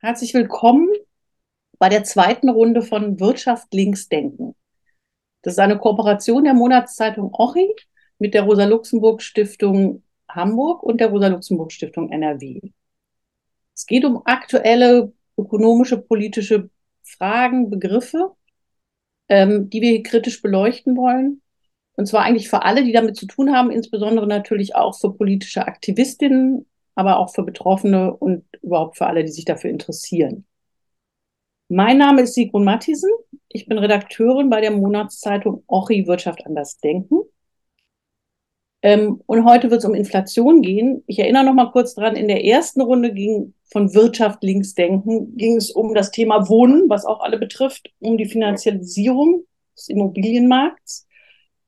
Herzlich willkommen bei der zweiten Runde von Wirtschaft links denken. Das ist eine Kooperation der Monatszeitung Ochi mit der Rosa-Luxemburg-Stiftung Hamburg und der Rosa-Luxemburg-Stiftung NRW. Es geht um aktuelle ökonomische, politische Fragen, Begriffe, ähm, die wir hier kritisch beleuchten wollen. Und zwar eigentlich für alle, die damit zu tun haben, insbesondere natürlich auch für politische Aktivistinnen, aber auch für Betroffene und überhaupt für alle, die sich dafür interessieren. Mein Name ist Sigrun Mattisen. Ich bin Redakteurin bei der Monatszeitung Ochi Wirtschaft anders denken. Ähm, und heute wird es um Inflation gehen. Ich erinnere noch mal kurz dran, in der ersten Runde ging von Wirtschaft links denken, ging es um das Thema Wohnen, was auch alle betrifft, um die Finanzialisierung des Immobilienmarkts.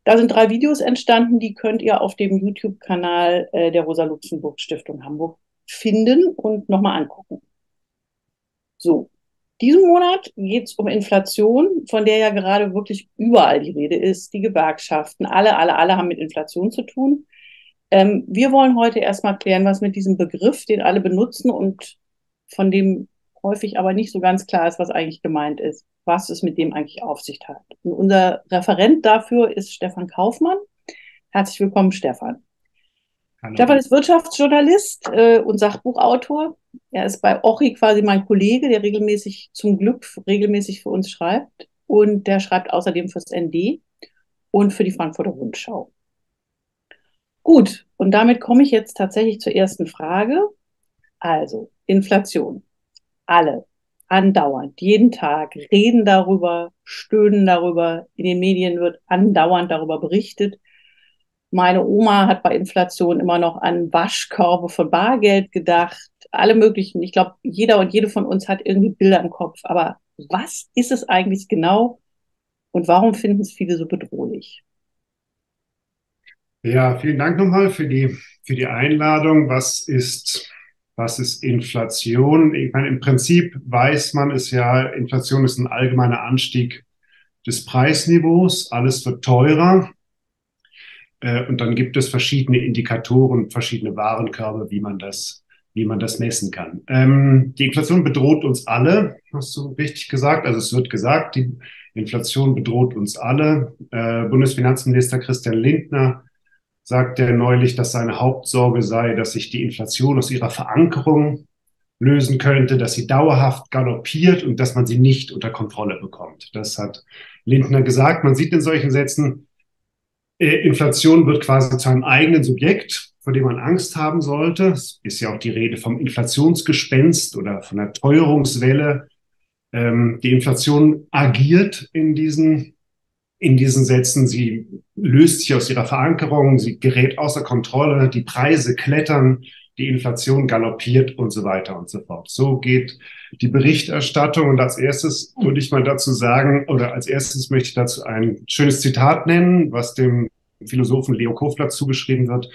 Da sind drei Videos entstanden, die könnt ihr auf dem YouTube-Kanal äh, der Rosa-Luxemburg-Stiftung Hamburg finden und nochmal angucken. So, diesen Monat geht es um Inflation, von der ja gerade wirklich überall die Rede ist. Die Gewerkschaften, alle, alle, alle haben mit Inflation zu tun. Ähm, wir wollen heute erstmal klären, was mit diesem Begriff, den alle benutzen und von dem häufig aber nicht so ganz klar ist, was eigentlich gemeint ist, was es mit dem eigentlich auf sich hat. Und unser Referent dafür ist Stefan Kaufmann. Herzlich willkommen, Stefan. Hallo. Stefan ist Wirtschaftsjournalist äh, und Sachbuchautor. Er ist bei Ochi quasi mein Kollege, der regelmäßig, zum Glück regelmäßig für uns schreibt. Und der schreibt außerdem fürs ND und für die Frankfurter Rundschau. Gut, und damit komme ich jetzt tatsächlich zur ersten Frage. Also, Inflation. Alle, andauernd, jeden Tag reden darüber, stöhnen darüber. In den Medien wird andauernd darüber berichtet. Meine Oma hat bei Inflation immer noch an Waschkörbe von Bargeld gedacht. Alle möglichen. Ich glaube, jeder und jede von uns hat irgendwie Bilder im Kopf. Aber was ist es eigentlich genau? Und warum finden es viele so bedrohlich? Ja, vielen Dank nochmal für die, für die Einladung. Was ist, was ist Inflation? Ich meine, im Prinzip weiß man es ja, Inflation ist ein allgemeiner Anstieg des Preisniveaus. Alles wird teurer. Äh, und dann gibt es verschiedene Indikatoren, verschiedene Warenkörbe, wie man das, wie man das messen kann. Ähm, die Inflation bedroht uns alle, hast du richtig gesagt. Also es wird gesagt, die Inflation bedroht uns alle. Äh, Bundesfinanzminister Christian Lindner sagte neulich, dass seine Hauptsorge sei, dass sich die Inflation aus ihrer Verankerung lösen könnte, dass sie dauerhaft galoppiert und dass man sie nicht unter Kontrolle bekommt. Das hat Lindner gesagt. Man sieht in solchen Sätzen, äh, Inflation wird quasi zu einem eigenen Subjekt, vor dem man Angst haben sollte. Es ist ja auch die Rede vom Inflationsgespenst oder von der Teuerungswelle. Ähm, die Inflation agiert in diesen, in diesen Sätzen. Sie löst sich aus ihrer Verankerung, sie gerät außer Kontrolle, die Preise klettern, die Inflation galoppiert und so weiter und so fort. So geht die Berichterstattung. Und als erstes würde ich mal dazu sagen, oder als erstes möchte ich dazu ein schönes Zitat nennen, was dem Philosophen Leo Kofler zugeschrieben wird.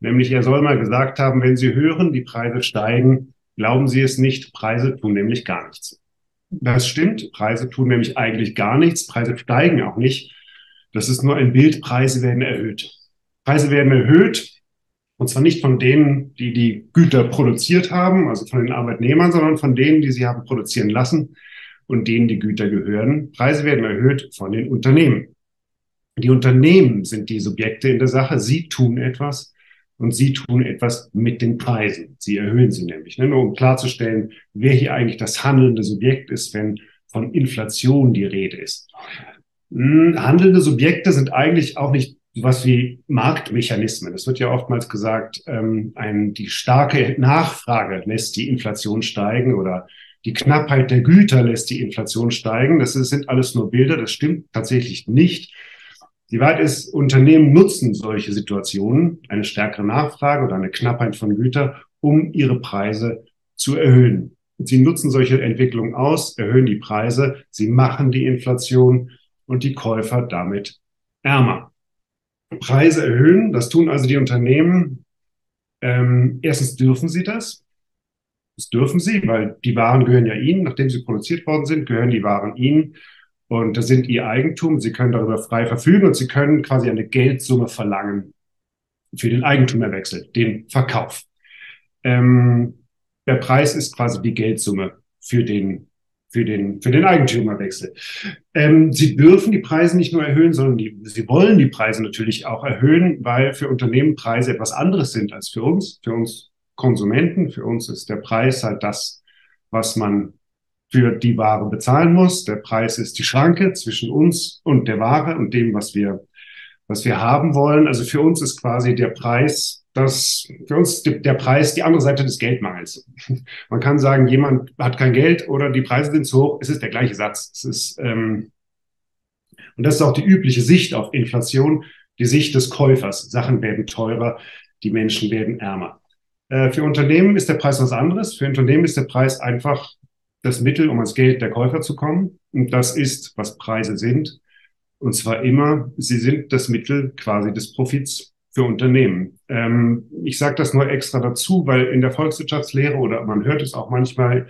Nämlich, er soll mal gesagt haben, wenn Sie hören, die Preise steigen, glauben Sie es nicht, Preise tun nämlich gar nichts. Das stimmt, Preise tun nämlich eigentlich gar nichts, Preise steigen auch nicht. Das ist nur ein Bild, Preise werden erhöht. Preise werden erhöht, und zwar nicht von denen, die die Güter produziert haben, also von den Arbeitnehmern, sondern von denen, die sie haben produzieren lassen und denen die Güter gehören. Preise werden erhöht von den Unternehmen. Die Unternehmen sind die Subjekte in der Sache. Sie tun etwas und sie tun etwas mit den Preisen. Sie erhöhen sie nämlich. Ne? Nur um klarzustellen, wer hier eigentlich das handelnde Subjekt ist, wenn von Inflation die Rede ist. Hm, handelnde Subjekte sind eigentlich auch nicht was wie Marktmechanismen. Es wird ja oftmals gesagt, ähm, ein, die starke Nachfrage lässt die Inflation steigen oder die Knappheit der Güter lässt die Inflation steigen. Das sind alles nur Bilder, das stimmt tatsächlich nicht. Die Wahrheit ist, Unternehmen nutzen solche Situationen, eine stärkere Nachfrage oder eine Knappheit von Gütern, um ihre Preise zu erhöhen. Sie nutzen solche Entwicklungen aus, erhöhen die Preise, sie machen die Inflation und die Käufer damit ärmer. Preise erhöhen. Das tun also die Unternehmen. Ähm, erstens dürfen sie das. Das dürfen sie, weil die Waren gehören ja ihnen. Nachdem sie produziert worden sind, gehören die Waren ihnen. Und das sind ihr Eigentum. Sie können darüber frei verfügen und sie können quasi eine Geldsumme verlangen für den Eigentumerwechsel, den Verkauf. Ähm, der Preis ist quasi die Geldsumme für den für den, für den Eigentümerwechsel. Ähm, sie dürfen die Preise nicht nur erhöhen, sondern die, sie wollen die Preise natürlich auch erhöhen, weil für Unternehmen Preise etwas anderes sind als für uns, für uns Konsumenten. Für uns ist der Preis halt das, was man für die Ware bezahlen muss. Der Preis ist die Schranke zwischen uns und der Ware und dem, was wir, was wir haben wollen. Also für uns ist quasi der Preis das für uns der Preis die andere Seite des Geldmangels. Man kann sagen, jemand hat kein Geld oder die Preise sind zu hoch. Es ist der gleiche Satz. Es ist, ähm, und das ist auch die übliche Sicht auf Inflation, die Sicht des Käufers. Sachen werden teurer, die Menschen werden ärmer. Äh, für Unternehmen ist der Preis was anderes. Für Unternehmen ist der Preis einfach das Mittel, um ans Geld der Käufer zu kommen. Und das ist, was Preise sind. Und zwar immer, sie sind das Mittel quasi des Profits für Unternehmen. Ähm, ich sage das nur extra dazu, weil in der Volkswirtschaftslehre oder man hört es auch manchmal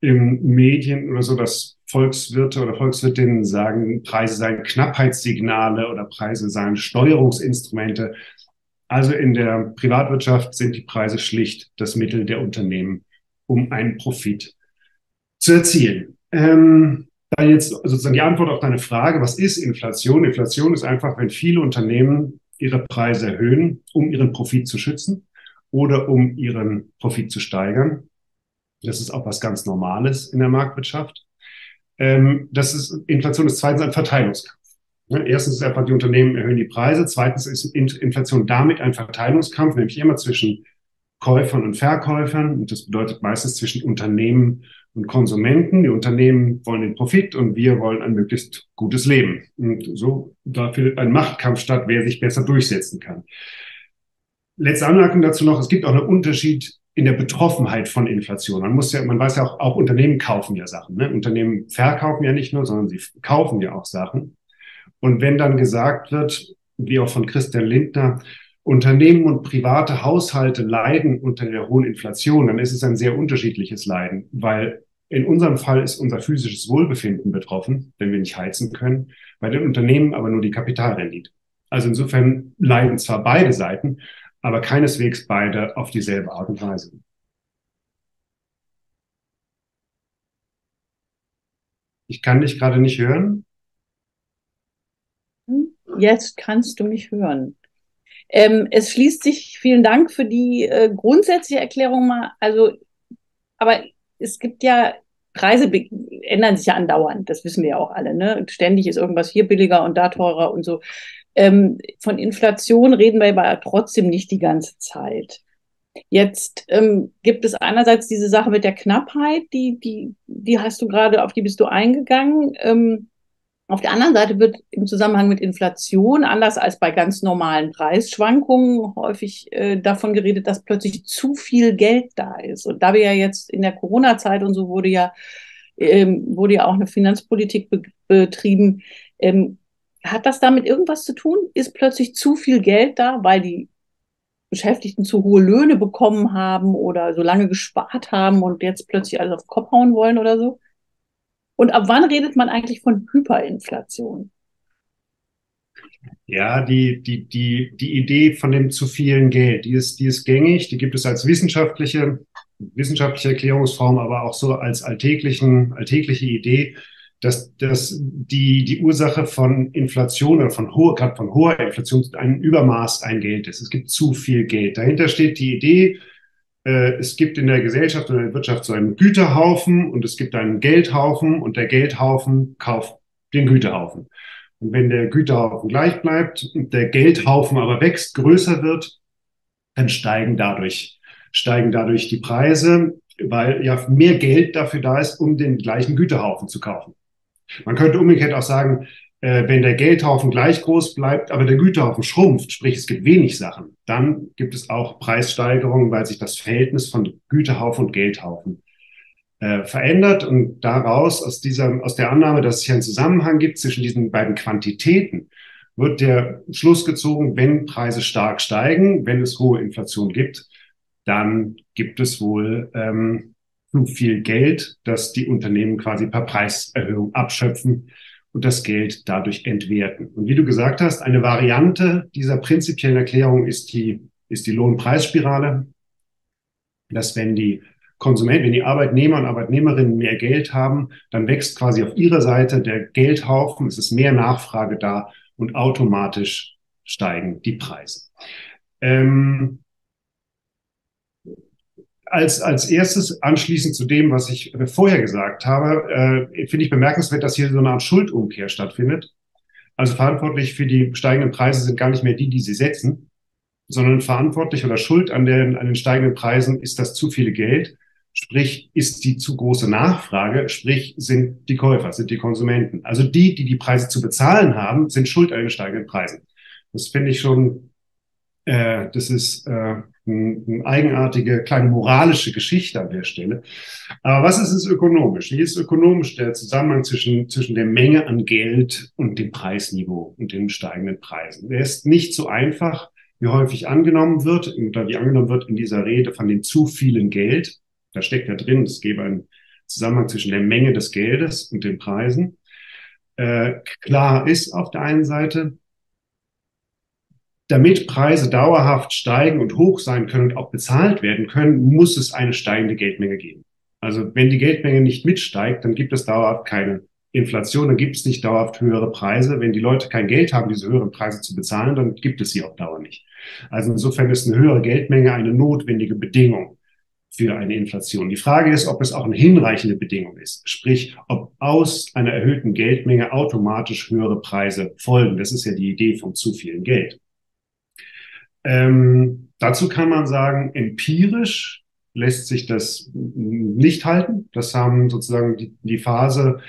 in Medien oder so, dass Volkswirte oder Volkswirtinnen sagen, Preise seien Knappheitssignale oder Preise seien Steuerungsinstrumente. Also in der Privatwirtschaft sind die Preise schlicht das Mittel der Unternehmen, um einen Profit zu erzielen. Ähm, dann jetzt sozusagen die Antwort auf deine Frage, was ist Inflation? Inflation ist einfach, wenn viele Unternehmen ihre Preise erhöhen, um ihren Profit zu schützen oder um ihren Profit zu steigern. Das ist auch was ganz Normales in der Marktwirtschaft. Ähm, das ist, Inflation ist zweitens ein Verteilungskampf. Ne, erstens ist einfach, die Unternehmen erhöhen die Preise. Zweitens ist Inflation damit ein Verteilungskampf, nämlich immer zwischen Käufern und Verkäufern. Und das bedeutet meistens zwischen Unternehmen und Konsumenten. Die Unternehmen wollen den Profit und wir wollen ein möglichst gutes Leben. Und so, da findet ein Machtkampf statt, wer sich besser durchsetzen kann. Letzte Anmerkung dazu noch, es gibt auch einen Unterschied in der Betroffenheit von Inflation. Man muss ja, man weiß ja auch, auch Unternehmen kaufen ja Sachen. Ne? Unternehmen verkaufen ja nicht nur, sondern sie kaufen ja auch Sachen. Und wenn dann gesagt wird, wie auch von Christian Lindner, Unternehmen und private Haushalte leiden unter der hohen Inflation, dann ist es ein sehr unterschiedliches Leiden, weil in unserem Fall ist unser physisches Wohlbefinden betroffen, wenn wir nicht heizen können, bei den Unternehmen aber nur die Kapitalrendite. Also insofern leiden zwar beide Seiten, aber keineswegs beide auf dieselbe Art und Weise. Ich kann dich gerade nicht hören. Jetzt kannst du mich hören. Ähm, es schließt sich, vielen Dank für die äh, grundsätzliche Erklärung mal. Also, aber es gibt ja, Preise ändern sich ja andauernd, das wissen wir ja auch alle. Ne? Ständig ist irgendwas hier billiger und da teurer und so. Ähm, von Inflation reden wir aber trotzdem nicht die ganze Zeit. Jetzt ähm, gibt es einerseits diese Sache mit der Knappheit, die, die, die hast du gerade, auf die bist du eingegangen. Ähm, auf der anderen Seite wird im Zusammenhang mit Inflation, anders als bei ganz normalen Preisschwankungen, häufig äh, davon geredet, dass plötzlich zu viel Geld da ist. Und da wir ja jetzt in der Corona-Zeit und so wurde ja, ähm, wurde ja auch eine Finanzpolitik be betrieben, ähm, hat das damit irgendwas zu tun? Ist plötzlich zu viel Geld da, weil die Beschäftigten zu hohe Löhne bekommen haben oder so lange gespart haben und jetzt plötzlich alles auf den Kopf hauen wollen oder so? Und ab wann redet man eigentlich von Hyperinflation? Ja, die, die, die, die Idee von dem zu vielen Geld, die ist, die ist gängig, die gibt es als wissenschaftliche, wissenschaftliche Erklärungsform, aber auch so als alltäglichen, alltägliche Idee, dass, dass die, die Ursache von Inflation oder von hoher, gerade von hoher Inflation ein Übermaß ein Geld ist. Es gibt zu viel Geld. Dahinter steht die Idee, es gibt in der Gesellschaft und in der Wirtschaft so einen Güterhaufen und es gibt einen Geldhaufen und der Geldhaufen kauft den Güterhaufen. Und wenn der Güterhaufen gleich bleibt und der Geldhaufen aber wächst, größer wird, dann steigen dadurch, steigen dadurch die Preise, weil ja mehr Geld dafür da ist, um den gleichen Güterhaufen zu kaufen. Man könnte umgekehrt auch sagen, äh, wenn der Geldhaufen gleich groß bleibt, aber der Güterhaufen schrumpft, sprich es gibt wenig Sachen, dann gibt es auch Preissteigerungen, weil sich das Verhältnis von Güterhaufen und Geldhaufen äh, verändert. Und daraus aus dieser aus der Annahme, dass es hier einen Zusammenhang gibt zwischen diesen beiden Quantitäten, wird der Schluss gezogen, wenn Preise stark steigen, wenn es hohe Inflation gibt, dann gibt es wohl ähm, zu viel Geld, das die Unternehmen quasi per Preiserhöhung abschöpfen und das Geld dadurch entwerten. Und wie du gesagt hast, eine Variante dieser prinzipiellen Erklärung ist die, ist die Lohnpreisspirale, dass wenn die Konsumenten, wenn die Arbeitnehmer und Arbeitnehmerinnen mehr Geld haben, dann wächst quasi auf ihrer Seite der Geldhaufen, es ist mehr Nachfrage da und automatisch steigen die Preise. Ähm, als, als erstes anschließend zu dem, was ich vorher gesagt habe, äh, finde ich bemerkenswert, dass hier so eine Art Schuldumkehr stattfindet. Also verantwortlich für die steigenden Preise sind gar nicht mehr die, die sie setzen, sondern verantwortlich oder schuld an, den, an den steigenden Preisen ist das zu viele Geld, Sprich, ist die zu große Nachfrage, sprich, sind die Käufer, sind die Konsumenten. Also die, die die Preise zu bezahlen haben, sind schuld an den steigenden Preisen. Das finde ich schon, äh, das ist äh, eine ein eigenartige kleine moralische Geschichte an der Stelle. Aber was ist es ökonomisch? Wie ist ökonomisch der Zusammenhang zwischen, zwischen der Menge an Geld und dem Preisniveau und den steigenden Preisen? Der ist nicht so einfach, wie häufig angenommen wird, oder wie angenommen wird in dieser Rede von dem zu vielen Geld. Da steckt ja drin, es gäbe einen Zusammenhang zwischen der Menge des Geldes und den Preisen. Äh, klar ist auf der einen Seite, damit Preise dauerhaft steigen und hoch sein können und auch bezahlt werden können, muss es eine steigende Geldmenge geben. Also wenn die Geldmenge nicht mitsteigt, dann gibt es dauerhaft keine Inflation, dann gibt es nicht dauerhaft höhere Preise. Wenn die Leute kein Geld haben, diese höheren Preise zu bezahlen, dann gibt es sie auf Dauer nicht. Also insofern ist eine höhere Geldmenge eine notwendige Bedingung für eine Inflation. Die Frage ist, ob es auch eine hinreichende Bedingung ist. Sprich, ob aus einer erhöhten Geldmenge automatisch höhere Preise folgen. Das ist ja die Idee von zu viel Geld. Ähm, dazu kann man sagen, empirisch lässt sich das nicht halten. Das haben sozusagen die, die Phase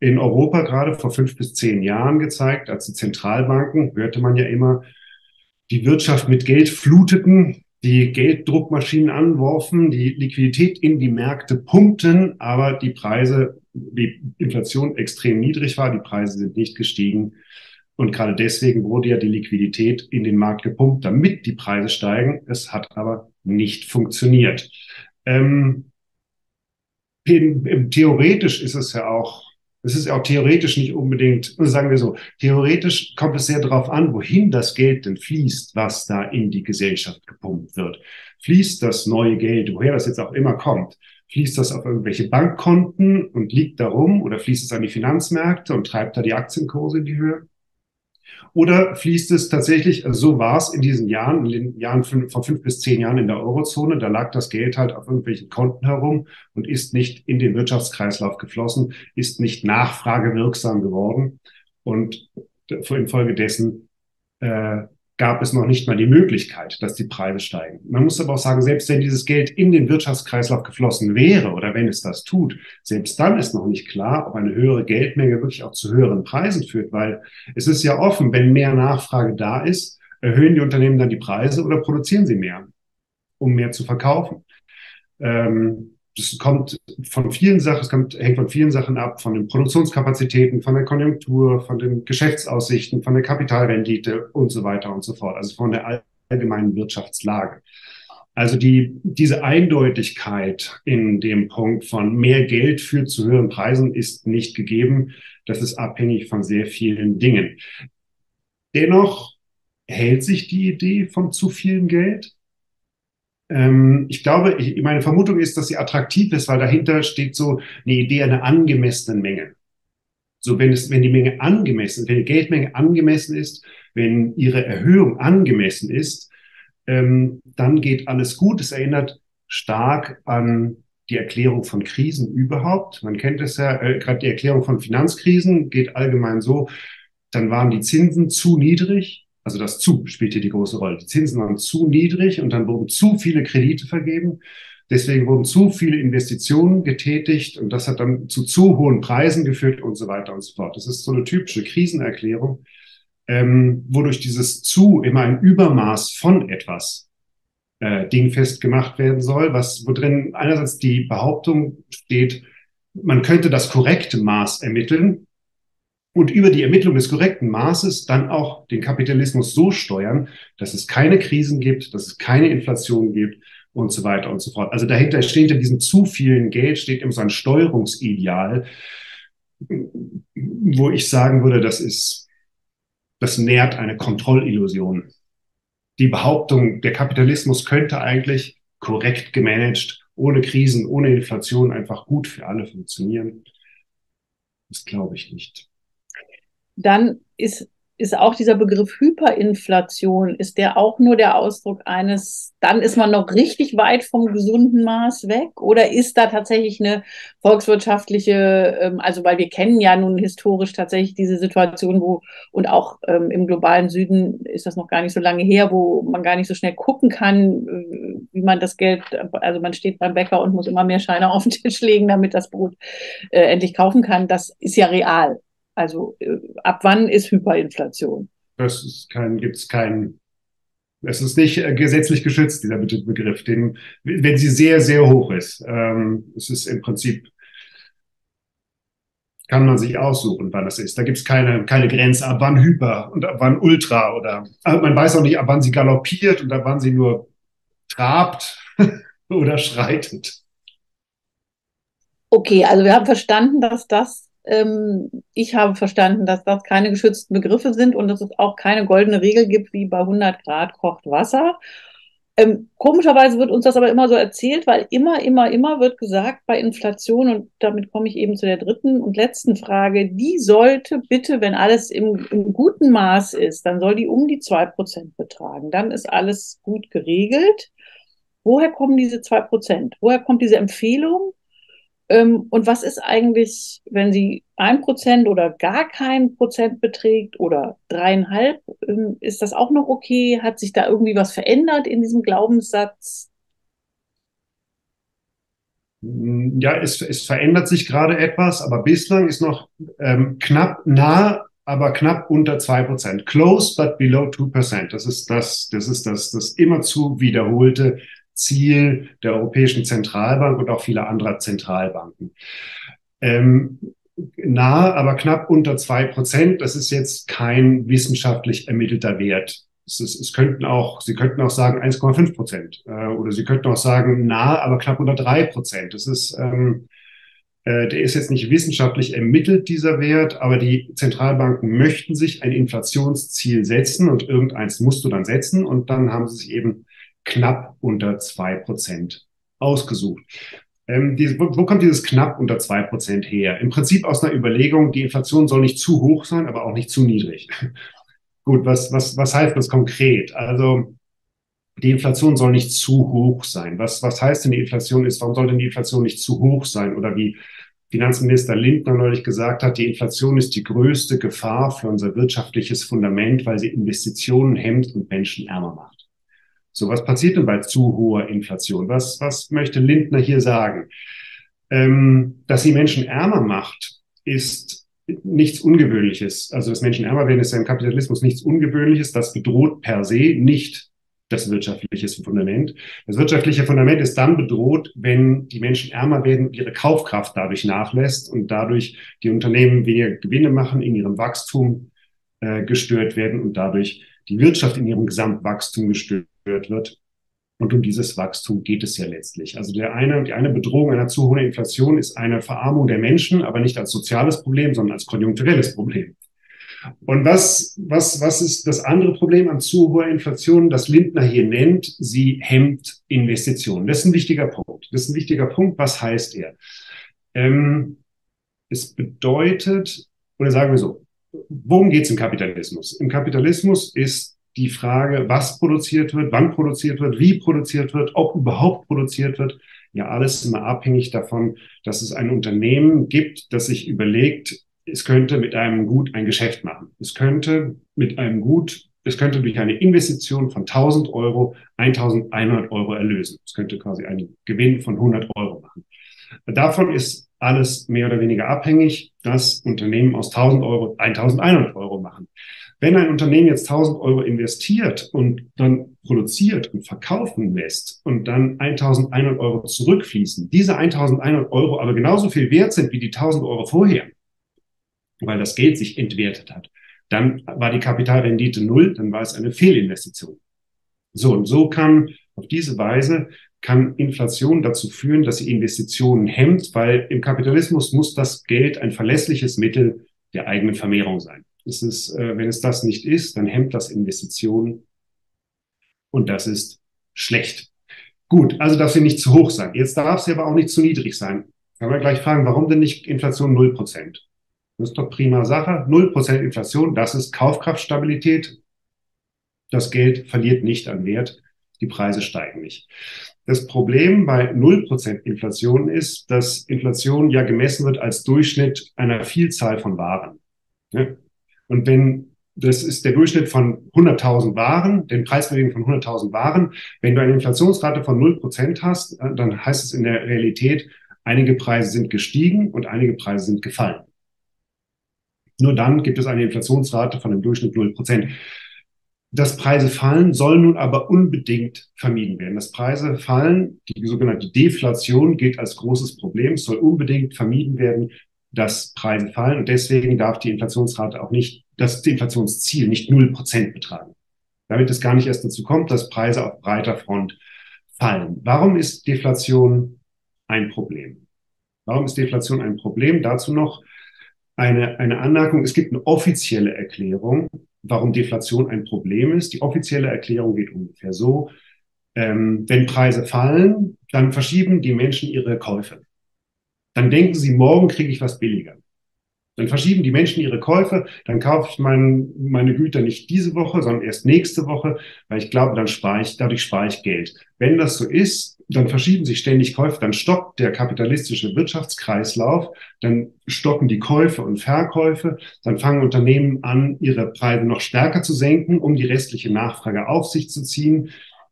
in Europa gerade vor fünf bis zehn Jahren gezeigt, als die Zentralbanken, hörte man ja immer, die Wirtschaft mit Geld fluteten, die Gelddruckmaschinen anworfen, die Liquidität in die Märkte pumpten, aber die Preise, die Inflation extrem niedrig war, die Preise sind nicht gestiegen. Und gerade deswegen wurde ja die Liquidität in den Markt gepumpt, damit die Preise steigen. Es hat aber nicht funktioniert. Ähm, theoretisch ist es ja auch es ist auch theoretisch nicht unbedingt, sagen wir so, theoretisch kommt es sehr darauf an, wohin das Geld denn fließt, was da in die Gesellschaft gepumpt wird. Fließt das neue Geld, woher das jetzt auch immer kommt, fließt das auf irgendwelche Bankkonten und liegt da rum oder fließt es an die Finanzmärkte und treibt da die Aktienkurse in die Höhe? Oder fließt es tatsächlich, also so war es in diesen Jahren, in den Jahren von fünf bis zehn Jahren in der Eurozone, da lag das Geld halt auf irgendwelchen Konten herum und ist nicht in den Wirtschaftskreislauf geflossen, ist nicht nachfragewirksam geworden. Und infolgedessen äh, gab es noch nicht mal die Möglichkeit, dass die Preise steigen. Man muss aber auch sagen, selbst wenn dieses Geld in den Wirtschaftskreislauf geflossen wäre oder wenn es das tut, selbst dann ist noch nicht klar, ob eine höhere Geldmenge wirklich auch zu höheren Preisen führt, weil es ist ja offen, wenn mehr Nachfrage da ist, erhöhen die Unternehmen dann die Preise oder produzieren sie mehr, um mehr zu verkaufen. Ähm, das kommt von vielen Sachen, es kommt, hängt von vielen Sachen ab, von den Produktionskapazitäten, von der Konjunktur, von den Geschäftsaussichten, von der Kapitalrendite und so weiter und so fort. Also von der allgemeinen Wirtschaftslage. Also die, diese Eindeutigkeit in dem Punkt von mehr Geld führt zu höheren Preisen ist nicht gegeben. Das ist abhängig von sehr vielen Dingen. Dennoch hält sich die Idee von zu viel Geld. Ähm, ich glaube, meine Vermutung ist, dass sie attraktiv ist, weil dahinter steht so eine Idee einer angemessenen Menge. So, wenn es, wenn die Menge angemessen, wenn die Geldmenge angemessen ist, wenn ihre Erhöhung angemessen ist, ähm, dann geht alles gut. Es erinnert stark an die Erklärung von Krisen überhaupt. Man kennt es ja, äh, gerade die Erklärung von Finanzkrisen geht allgemein so, dann waren die Zinsen zu niedrig, also das zu spielt hier die große Rolle. Die Zinsen waren zu niedrig und dann wurden zu viele Kredite vergeben. Deswegen wurden zu viele Investitionen getätigt und das hat dann zu zu hohen Preisen geführt und so weiter und so fort. Das ist so eine typische Krisenerklärung, ähm, wodurch dieses zu immer ein Übermaß von etwas äh, dingfest gemacht werden soll, was wo drin einerseits die Behauptung steht, man könnte das korrekte Maß ermitteln, und über die Ermittlung des korrekten Maßes dann auch den Kapitalismus so steuern, dass es keine Krisen gibt, dass es keine Inflation gibt und so weiter und so fort. Also dahinter steht in diesem zu vielen Geld steht immer so ein Steuerungsideal, wo ich sagen würde, das ist, das nährt eine Kontrollillusion. Die Behauptung, der Kapitalismus könnte eigentlich korrekt gemanagt ohne Krisen, ohne Inflation einfach gut für alle funktionieren? Das glaube ich nicht. Dann ist ist auch dieser Begriff Hyperinflation, ist der auch nur der Ausdruck eines, dann ist man noch richtig weit vom gesunden Maß weg? Oder ist da tatsächlich eine volkswirtschaftliche, ähm, also weil wir kennen ja nun historisch tatsächlich diese Situation, wo, und auch ähm, im globalen Süden ist das noch gar nicht so lange her, wo man gar nicht so schnell gucken kann, äh, wie man das Geld, also man steht beim Bäcker und muss immer mehr Scheine auf den Tisch legen, damit das Brot äh, endlich kaufen kann. Das ist ja real. Also äh, ab wann ist Hyperinflation? Das ist kein, gibt es keinen. Es ist nicht äh, gesetzlich geschützt, dieser Begriff. Den, wenn sie sehr, sehr hoch ist, ähm, es ist im Prinzip, kann man sich aussuchen, wann es ist. Da gibt es keine, keine Grenze, ab wann Hyper und ab wann Ultra oder also man weiß auch nicht, ab wann sie galoppiert und ab wann sie nur trabt oder schreitet. Okay, also wir haben verstanden, dass das ich habe verstanden, dass das keine geschützten Begriffe sind und dass es auch keine goldene Regel gibt, wie bei 100 Grad kocht Wasser. Ähm, komischerweise wird uns das aber immer so erzählt, weil immer, immer, immer wird gesagt bei Inflation, und damit komme ich eben zu der dritten und letzten Frage, die sollte bitte, wenn alles im, im guten Maß ist, dann soll die um die 2% betragen. Dann ist alles gut geregelt. Woher kommen diese 2%? Woher kommt diese Empfehlung? Ähm, und was ist eigentlich, wenn sie ein Prozent oder gar kein Prozent beträgt oder dreieinhalb? Ähm, ist das auch noch okay? Hat sich da irgendwie was verändert in diesem Glaubenssatz? Ja, es, es verändert sich gerade etwas, aber bislang ist noch ähm, knapp nah, aber knapp unter zwei Prozent. Close but below two percent. Das ist das, das ist das, das immerzu wiederholte Ziel der Europäischen Zentralbank und auch vieler anderer Zentralbanken. Ähm, nahe, aber knapp unter zwei Prozent. Das ist jetzt kein wissenschaftlich ermittelter Wert. Es, ist, es könnten auch, Sie könnten auch sagen 1,5 Prozent äh, oder Sie könnten auch sagen nahe, aber knapp unter drei Prozent. Das ist, ähm, äh, der ist jetzt nicht wissenschaftlich ermittelt, dieser Wert, aber die Zentralbanken möchten sich ein Inflationsziel setzen und irgendeins musst du dann setzen und dann haben sie sich eben knapp unter zwei Prozent ausgesucht. Ähm, die, wo, wo, kommt dieses knapp unter zwei Prozent her? Im Prinzip aus einer Überlegung, die Inflation soll nicht zu hoch sein, aber auch nicht zu niedrig. Gut, was, was, was heißt das konkret? Also die Inflation soll nicht zu hoch sein. Was, was heißt denn die Inflation ist? Warum soll denn die Inflation nicht zu hoch sein? Oder wie Finanzminister Lindner neulich gesagt hat, die Inflation ist die größte Gefahr für unser wirtschaftliches Fundament, weil sie Investitionen hemmt und Menschen ärmer macht. So, was passiert denn bei zu hoher Inflation? Was, was möchte Lindner hier sagen? Ähm, dass sie Menschen ärmer macht, ist nichts Ungewöhnliches. Also, dass Menschen ärmer werden, ist ja im Kapitalismus nichts Ungewöhnliches. Das bedroht per se nicht das wirtschaftliche Fundament. Das wirtschaftliche Fundament ist dann bedroht, wenn die Menschen ärmer werden ihre Kaufkraft dadurch nachlässt und dadurch die Unternehmen weniger Gewinne machen, in ihrem Wachstum äh, gestört werden und dadurch die Wirtschaft in ihrem Gesamtwachstum gestört wird. Und um dieses Wachstum geht es ja letztlich. Also der eine, die eine Bedrohung einer zu hohen Inflation ist eine Verarmung der Menschen, aber nicht als soziales Problem, sondern als konjunkturelles Problem. Und was, was, was ist das andere Problem an zu hoher Inflation, das Lindner hier nennt? Sie hemmt Investitionen. Das ist ein wichtiger Punkt. Das ist ein wichtiger Punkt. Was heißt er? Ähm, es bedeutet, oder sagen wir so, worum geht es im Kapitalismus? Im Kapitalismus ist die Frage, was produziert wird, wann produziert wird, wie produziert wird, ob überhaupt produziert wird, ja alles immer abhängig davon, dass es ein Unternehmen gibt, das sich überlegt, es könnte mit einem Gut ein Geschäft machen. Es könnte mit einem Gut, es könnte durch eine Investition von 1000 Euro 1100 Euro erlösen. Es könnte quasi einen Gewinn von 100 Euro machen. Davon ist alles mehr oder weniger abhängig, dass Unternehmen aus 1000 Euro 1100 Euro machen. Wenn ein Unternehmen jetzt 1000 Euro investiert und dann produziert und verkaufen lässt und dann 1100 Euro zurückfließen, diese 1100 Euro aber genauso viel wert sind wie die 1000 Euro vorher, weil das Geld sich entwertet hat, dann war die Kapitalrendite null, dann war es eine Fehlinvestition. So, und so kann auf diese Weise kann Inflation dazu führen, dass sie Investitionen hemmt, weil im Kapitalismus muss das Geld ein verlässliches Mittel der eigenen Vermehrung sein. Es ist, äh, wenn es das nicht ist, dann hemmt das Investitionen und das ist schlecht. Gut, also darf sie nicht zu hoch sein. Jetzt darf sie aber auch nicht zu niedrig sein. Kann man gleich fragen, warum denn nicht Inflation 0%? Das ist doch prima Sache. 0% Inflation, das ist Kaufkraftstabilität. Das Geld verliert nicht an Wert, die Preise steigen nicht. Das Problem bei 0% Inflation ist, dass Inflation ja gemessen wird als Durchschnitt einer Vielzahl von Waren. Und wenn das ist der Durchschnitt von 100.000 Waren, den Preisbewegung von 100.000 Waren. Wenn du eine Inflationsrate von 0% hast, äh, dann heißt es in der Realität, einige Preise sind gestiegen und einige Preise sind gefallen. Nur dann gibt es eine Inflationsrate von im Durchschnitt 0%. Dass Preise fallen, soll nun aber unbedingt vermieden werden. Dass Preise fallen, die sogenannte Deflation gilt als großes Problem, soll unbedingt vermieden werden, dass Preise fallen. Und deswegen darf die Inflationsrate auch nicht, das Inflationsziel nicht null Prozent betragen. Damit es gar nicht erst dazu kommt, dass Preise auf breiter Front fallen. Warum ist Deflation ein Problem? Warum ist Deflation ein Problem? Dazu noch eine, eine Anmerkung. Es gibt eine offizielle Erklärung, warum Deflation ein Problem ist. Die offizielle Erklärung geht ungefähr so. Ähm, wenn Preise fallen, dann verschieben die Menschen ihre Käufe. Dann denken sie, morgen kriege ich was billiger. Dann verschieben die Menschen ihre Käufe, dann kaufe ich mein, meine Güter nicht diese Woche, sondern erst nächste Woche, weil ich glaube, dann spare ich, dadurch spare ich Geld. Wenn das so ist, dann verschieben sich ständig Käufe, dann stockt der kapitalistische Wirtschaftskreislauf, dann stocken die Käufe und Verkäufe, dann fangen Unternehmen an, ihre Preise noch stärker zu senken, um die restliche Nachfrage auf sich zu ziehen.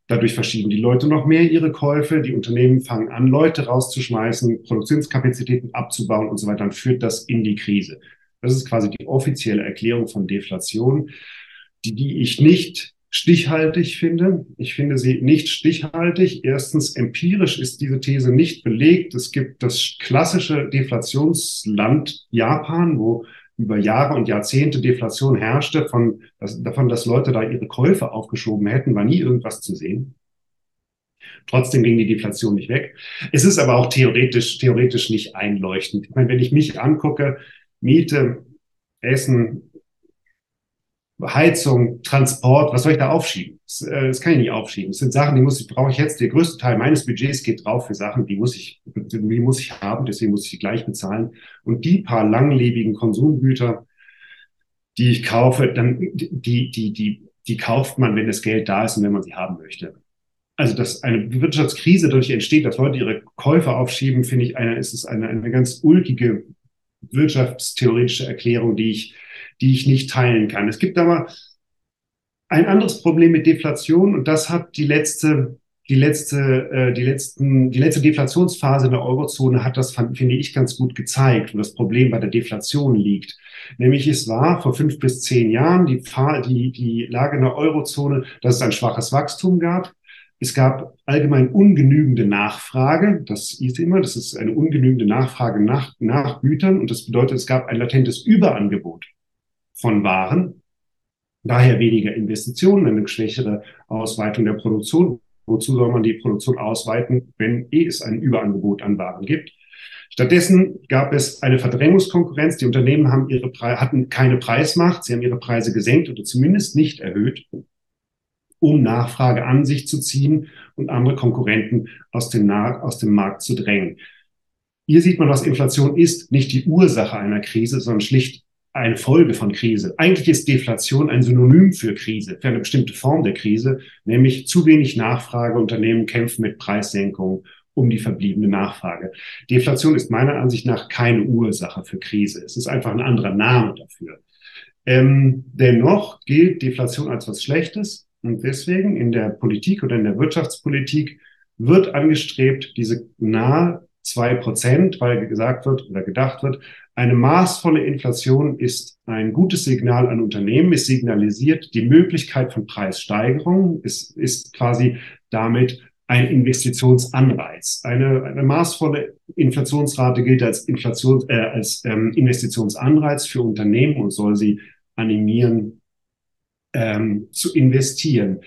Dadurch verschieben die Leute noch mehr ihre Käufe. Die Unternehmen fangen an, Leute rauszuschmeißen, Produktionskapazitäten abzubauen und so weiter. Dann führt das in die Krise. Das ist quasi die offizielle Erklärung von Deflation, die, die ich nicht stichhaltig finde. Ich finde sie nicht stichhaltig. Erstens, empirisch ist diese These nicht belegt. Es gibt das klassische Deflationsland Japan, wo über Jahre und Jahrzehnte Deflation herrschte, von, dass, davon, dass Leute da ihre Käufe aufgeschoben hätten, war nie irgendwas zu sehen. Trotzdem ging die Deflation nicht weg. Es ist aber auch theoretisch, theoretisch nicht einleuchtend. Ich meine, wenn ich mich angucke, Miete, Essen, Heizung, Transport, was soll ich da aufschieben? Das, äh, das kann ich nicht aufschieben. Das sind Sachen, die muss ich, brauche ich jetzt. Der größte Teil meines Budgets geht drauf für Sachen, die muss ich, die muss ich haben, deswegen muss ich sie gleich bezahlen. Und die paar langlebigen Konsumgüter, die ich kaufe, dann, die, die, die, die kauft man, wenn das Geld da ist und wenn man sie haben möchte. Also, dass eine Wirtschaftskrise dadurch entsteht, dass Leute ihre Käufe aufschieben, finde ich, eine, ist es eine, eine ganz ulkige wirtschaftstheoretische Erklärung, die ich, die ich nicht teilen kann. Es gibt aber ein anderes Problem mit Deflation und das hat die letzte die letzte, äh, die letzten, die letzte Deflationsphase in der Eurozone hat das, finde ich, ganz gut gezeigt, wo das Problem bei der Deflation liegt. Nämlich es war vor fünf bis zehn Jahren die, die, die Lage in der Eurozone, dass es ein schwaches Wachstum gab. Es gab allgemein ungenügende Nachfrage. Das hieß immer, das ist eine ungenügende Nachfrage nach, nach Gütern. Und das bedeutet, es gab ein latentes Überangebot von Waren, daher weniger Investitionen, eine schwächere Ausweitung der Produktion. Wozu soll man die Produktion ausweiten, wenn eh es ein Überangebot an Waren gibt? Stattdessen gab es eine Verdrängungskonkurrenz. Die Unternehmen haben ihre hatten keine Preismacht. Sie haben ihre Preise gesenkt oder zumindest nicht erhöht, um Nachfrage an sich zu ziehen und andere Konkurrenten aus dem, aus dem Markt zu drängen. Hier sieht man, was Inflation ist, nicht die Ursache einer Krise, sondern schlicht eine Folge von Krise. Eigentlich ist Deflation ein Synonym für Krise, für eine bestimmte Form der Krise, nämlich zu wenig Nachfrage. Unternehmen kämpfen mit Preissenkungen um die verbliebene Nachfrage. Deflation ist meiner Ansicht nach keine Ursache für Krise. Es ist einfach ein anderer Name dafür. Ähm, dennoch gilt Deflation als was Schlechtes und deswegen in der Politik oder in der Wirtschaftspolitik wird angestrebt, diese nahe zwei Prozent, weil gesagt wird oder gedacht wird, eine maßvolle Inflation ist ein gutes Signal an Unternehmen. Es signalisiert die Möglichkeit von Preissteigerungen. Es ist quasi damit ein Investitionsanreiz. Eine, eine maßvolle Inflationsrate gilt als, Inflation, äh, als ähm, Investitionsanreiz für Unternehmen und soll sie animieren, ähm, zu investieren.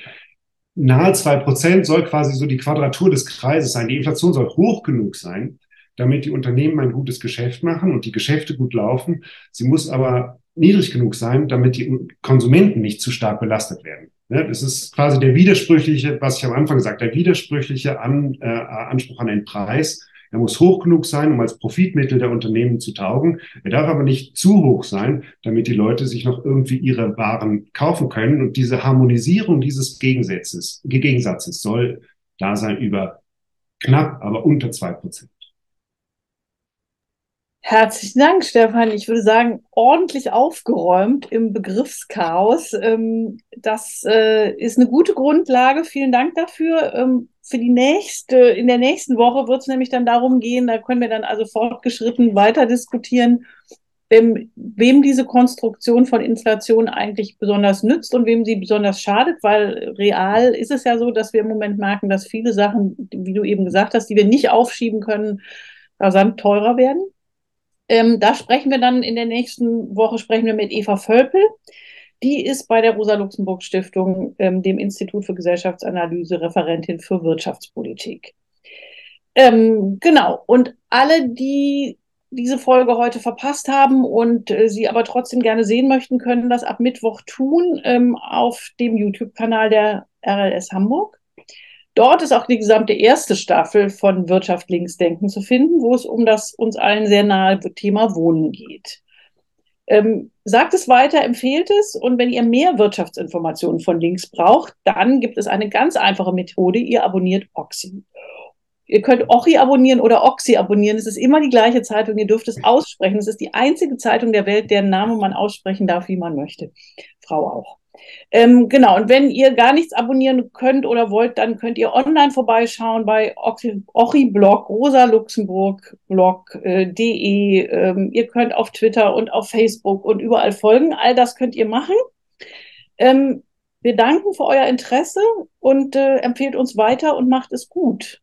Nahe zwei Prozent soll quasi so die Quadratur des Kreises sein. Die Inflation soll hoch genug sein, damit die Unternehmen ein gutes Geschäft machen und die Geschäfte gut laufen. Sie muss aber niedrig genug sein, damit die Konsumenten nicht zu stark belastet werden. Ne, das ist quasi der widersprüchliche, was ich am Anfang gesagt, der widersprüchliche an, äh, Anspruch an den Preis. Er muss hoch genug sein, um als Profitmittel der Unternehmen zu taugen. Er darf aber nicht zu hoch sein, damit die Leute sich noch irgendwie ihre Waren kaufen können. Und diese Harmonisierung dieses Gegensatzes, Gegensatzes soll da sein über knapp, aber unter zwei Prozent. Herzlichen Dank, Stefan. Ich würde sagen, ordentlich aufgeräumt im Begriffschaos. Ähm, das äh, ist eine gute Grundlage. Vielen Dank dafür. Ähm, für die nächste, in der nächsten Woche wird es nämlich dann darum gehen, da können wir dann also fortgeschritten weiter diskutieren, wem, wem diese Konstruktion von Inflation eigentlich besonders nützt und wem sie besonders schadet, weil real ist es ja so, dass wir im Moment merken, dass viele Sachen, wie du eben gesagt hast, die wir nicht aufschieben können, rasant teurer werden. Ähm, da sprechen wir dann in der nächsten Woche sprechen wir mit Eva Völpel. Die ist bei der Rosa-Luxemburg-Stiftung, ähm, dem Institut für Gesellschaftsanalyse, Referentin für Wirtschaftspolitik. Ähm, genau. Und alle, die diese Folge heute verpasst haben und äh, sie aber trotzdem gerne sehen möchten, können das ab Mittwoch tun ähm, auf dem YouTube-Kanal der RLS Hamburg. Dort ist auch die gesamte erste Staffel von Wirtschaft Linksdenken zu finden, wo es um das uns allen sehr nahe Thema Wohnen geht. Ähm, sagt es weiter, empfehlt es und wenn ihr mehr Wirtschaftsinformationen von links braucht, dann gibt es eine ganz einfache Methode. Ihr abonniert Oxy. Ihr könnt Ochi abonnieren oder Oxy abonnieren. Es ist immer die gleiche Zeitung. Ihr dürft es aussprechen. Es ist die einzige Zeitung der Welt, deren Name man aussprechen darf, wie man möchte. Frau auch. Ähm, genau, und wenn ihr gar nichts abonnieren könnt oder wollt, dann könnt ihr online vorbeischauen bei Ochi-Blog, rosaluxemburg-blog.de. Äh, ähm, ihr könnt auf Twitter und auf Facebook und überall folgen. All das könnt ihr machen. Ähm, wir danken für euer Interesse und äh, empfehlt uns weiter und macht es gut.